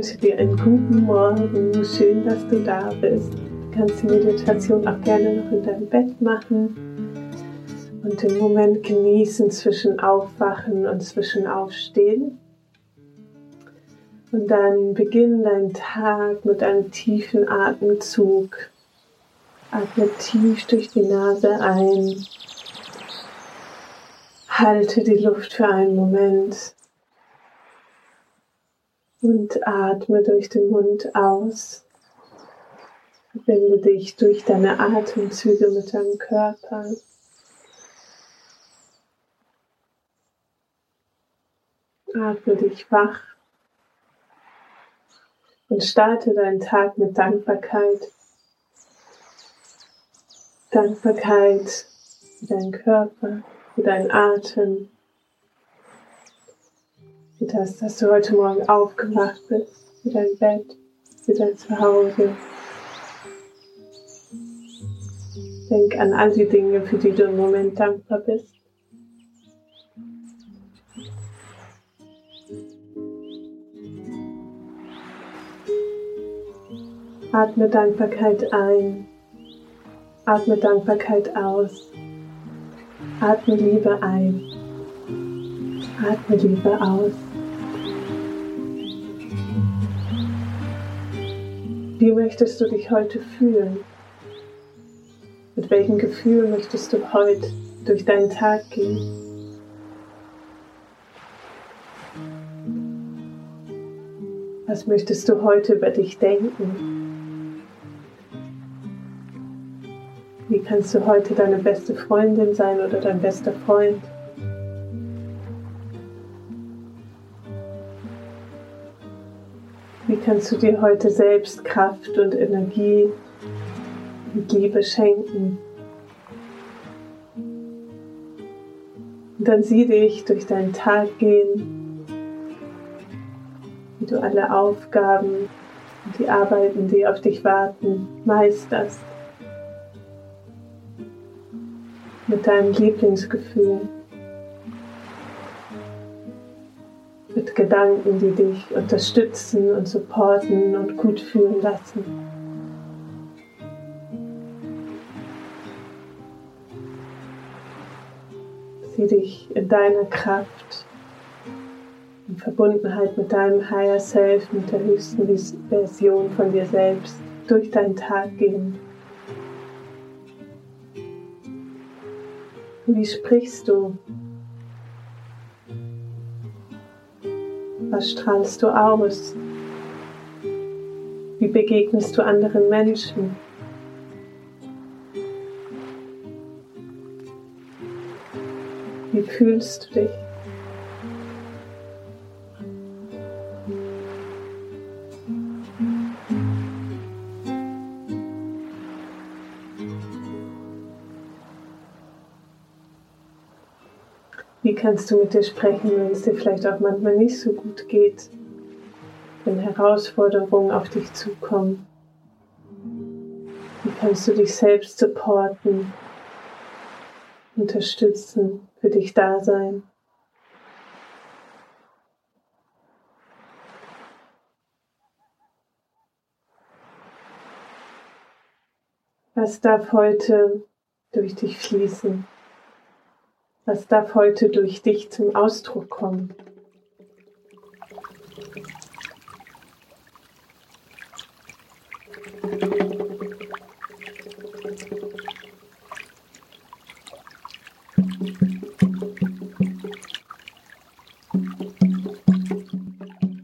wünsche dir einen guten Morgen. Schön, dass du da bist. Du kannst die Meditation auch gerne noch in deinem Bett machen und den Moment genießen zwischen Aufwachen und zwischen Aufstehen. Und dann beginn deinen Tag mit einem tiefen Atemzug. Atme tief durch die Nase ein. Halte die Luft für einen Moment und atme durch den Mund aus. Verbinde dich durch deine Atemzüge mit deinem Körper. Atme dich wach und starte deinen Tag mit Dankbarkeit. Dankbarkeit für deinen Körper, für deinen Atem, für das, dass du heute Morgen aufgewacht bist, für dein Bett, für dein Zuhause. Denk an all die Dinge, für die du im Moment dankbar bist. Atme Dankbarkeit ein. Atme Dankbarkeit aus. Atme Liebe ein. Atme Liebe aus. Wie möchtest du dich heute fühlen? Mit welchem Gefühl möchtest du heute durch deinen Tag gehen? Was möchtest du heute über dich denken? Wie kannst du heute deine beste Freundin sein oder dein bester Freund? Wie kannst du dir heute selbst Kraft und Energie und Liebe schenken? Und dann sieh dich durch deinen Tag gehen, wie du alle Aufgaben und die Arbeiten, die auf dich warten, meisterst. mit deinem Lieblingsgefühl, Gedanken, die dich unterstützen und supporten und gut fühlen lassen. Sieh dich in deiner Kraft, in Verbundenheit mit deinem Higher Self, mit der höchsten Version von dir selbst durch deinen Tag gehen. Wie sprichst du? Was strahlst du aus? Wie begegnest du anderen Menschen? Wie fühlst du dich? Wie kannst du mit dir sprechen, wenn es dir vielleicht auch manchmal nicht so gut geht, wenn Herausforderungen auf dich zukommen? Wie kannst du dich selbst supporten, unterstützen, für dich da sein? Was darf heute durch dich fließen? Was darf heute durch dich zum Ausdruck kommen?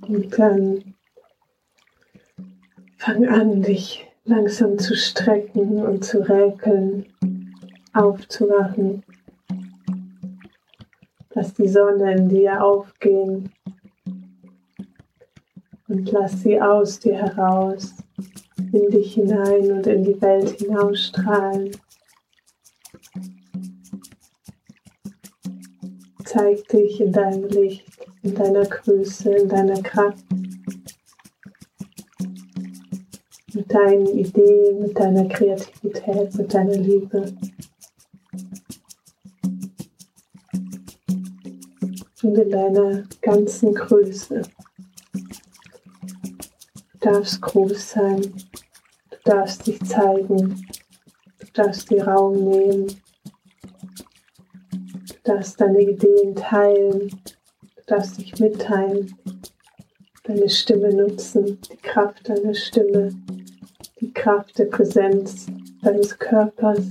Und dann fang an, dich langsam zu strecken und zu räkeln, aufzuwachen. Lass die Sonne in dir aufgehen und lass sie aus dir heraus, in dich hinein und in die Welt hinausstrahlen. Zeig dich in deinem Licht, in deiner Größe, in deiner Kraft, mit deinen Ideen, mit deiner Kreativität, mit deiner Liebe. Und in deiner ganzen Größe. darfst groß sein. Du darfst dich zeigen. Du darfst dir Raum nehmen. Du darfst deine Ideen teilen. Du darfst dich mitteilen. Deine Stimme nutzen, die Kraft deiner Stimme, die Kraft der Präsenz deines Körpers.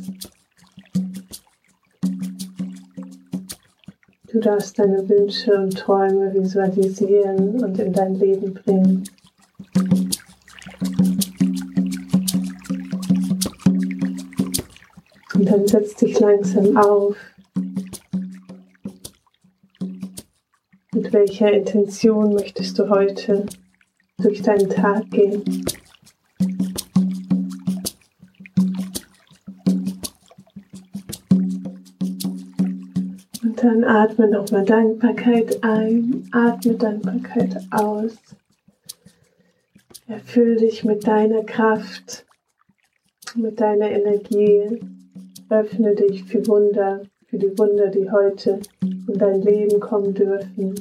Du darfst deine Wünsche und Träume visualisieren und in dein Leben bringen. Und dann setz dich langsam auf. Mit welcher Intention möchtest du heute durch deinen Tag gehen? Dann atme nochmal Dankbarkeit ein, atme Dankbarkeit aus. Erfüll dich mit deiner Kraft, mit deiner Energie. Öffne dich für Wunder, für die Wunder, die heute in dein Leben kommen dürfen.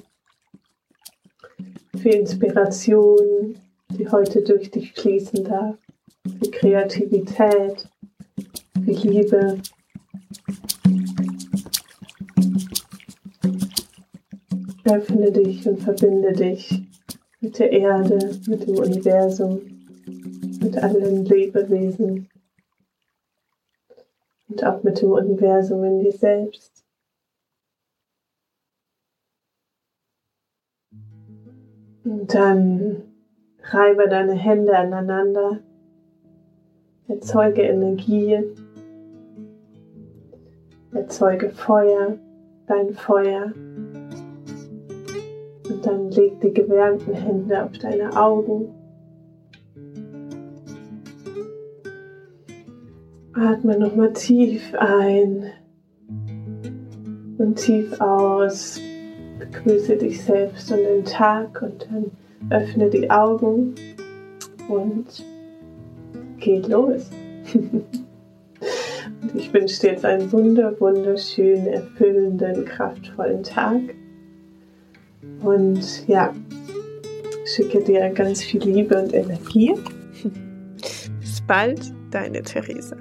Für Inspiration, die heute durch dich fließen darf. Für Kreativität, für Liebe, Öffne dich und verbinde dich mit der Erde, mit dem Universum, mit allen Lebewesen und auch mit dem Universum in dir selbst. Und dann reibe deine Hände aneinander, erzeuge Energie, erzeuge Feuer, dein Feuer. Dann leg die gewärmten Hände auf deine Augen. Atme nochmal tief ein und tief aus. Begrüße dich selbst und den Tag und dann öffne die Augen und geh los. und ich wünsche dir jetzt einen wunder, wunderschönen, erfüllenden, kraftvollen Tag. Und ja, schicke dir ganz viel Liebe und Energie. Bis bald, deine Theresa.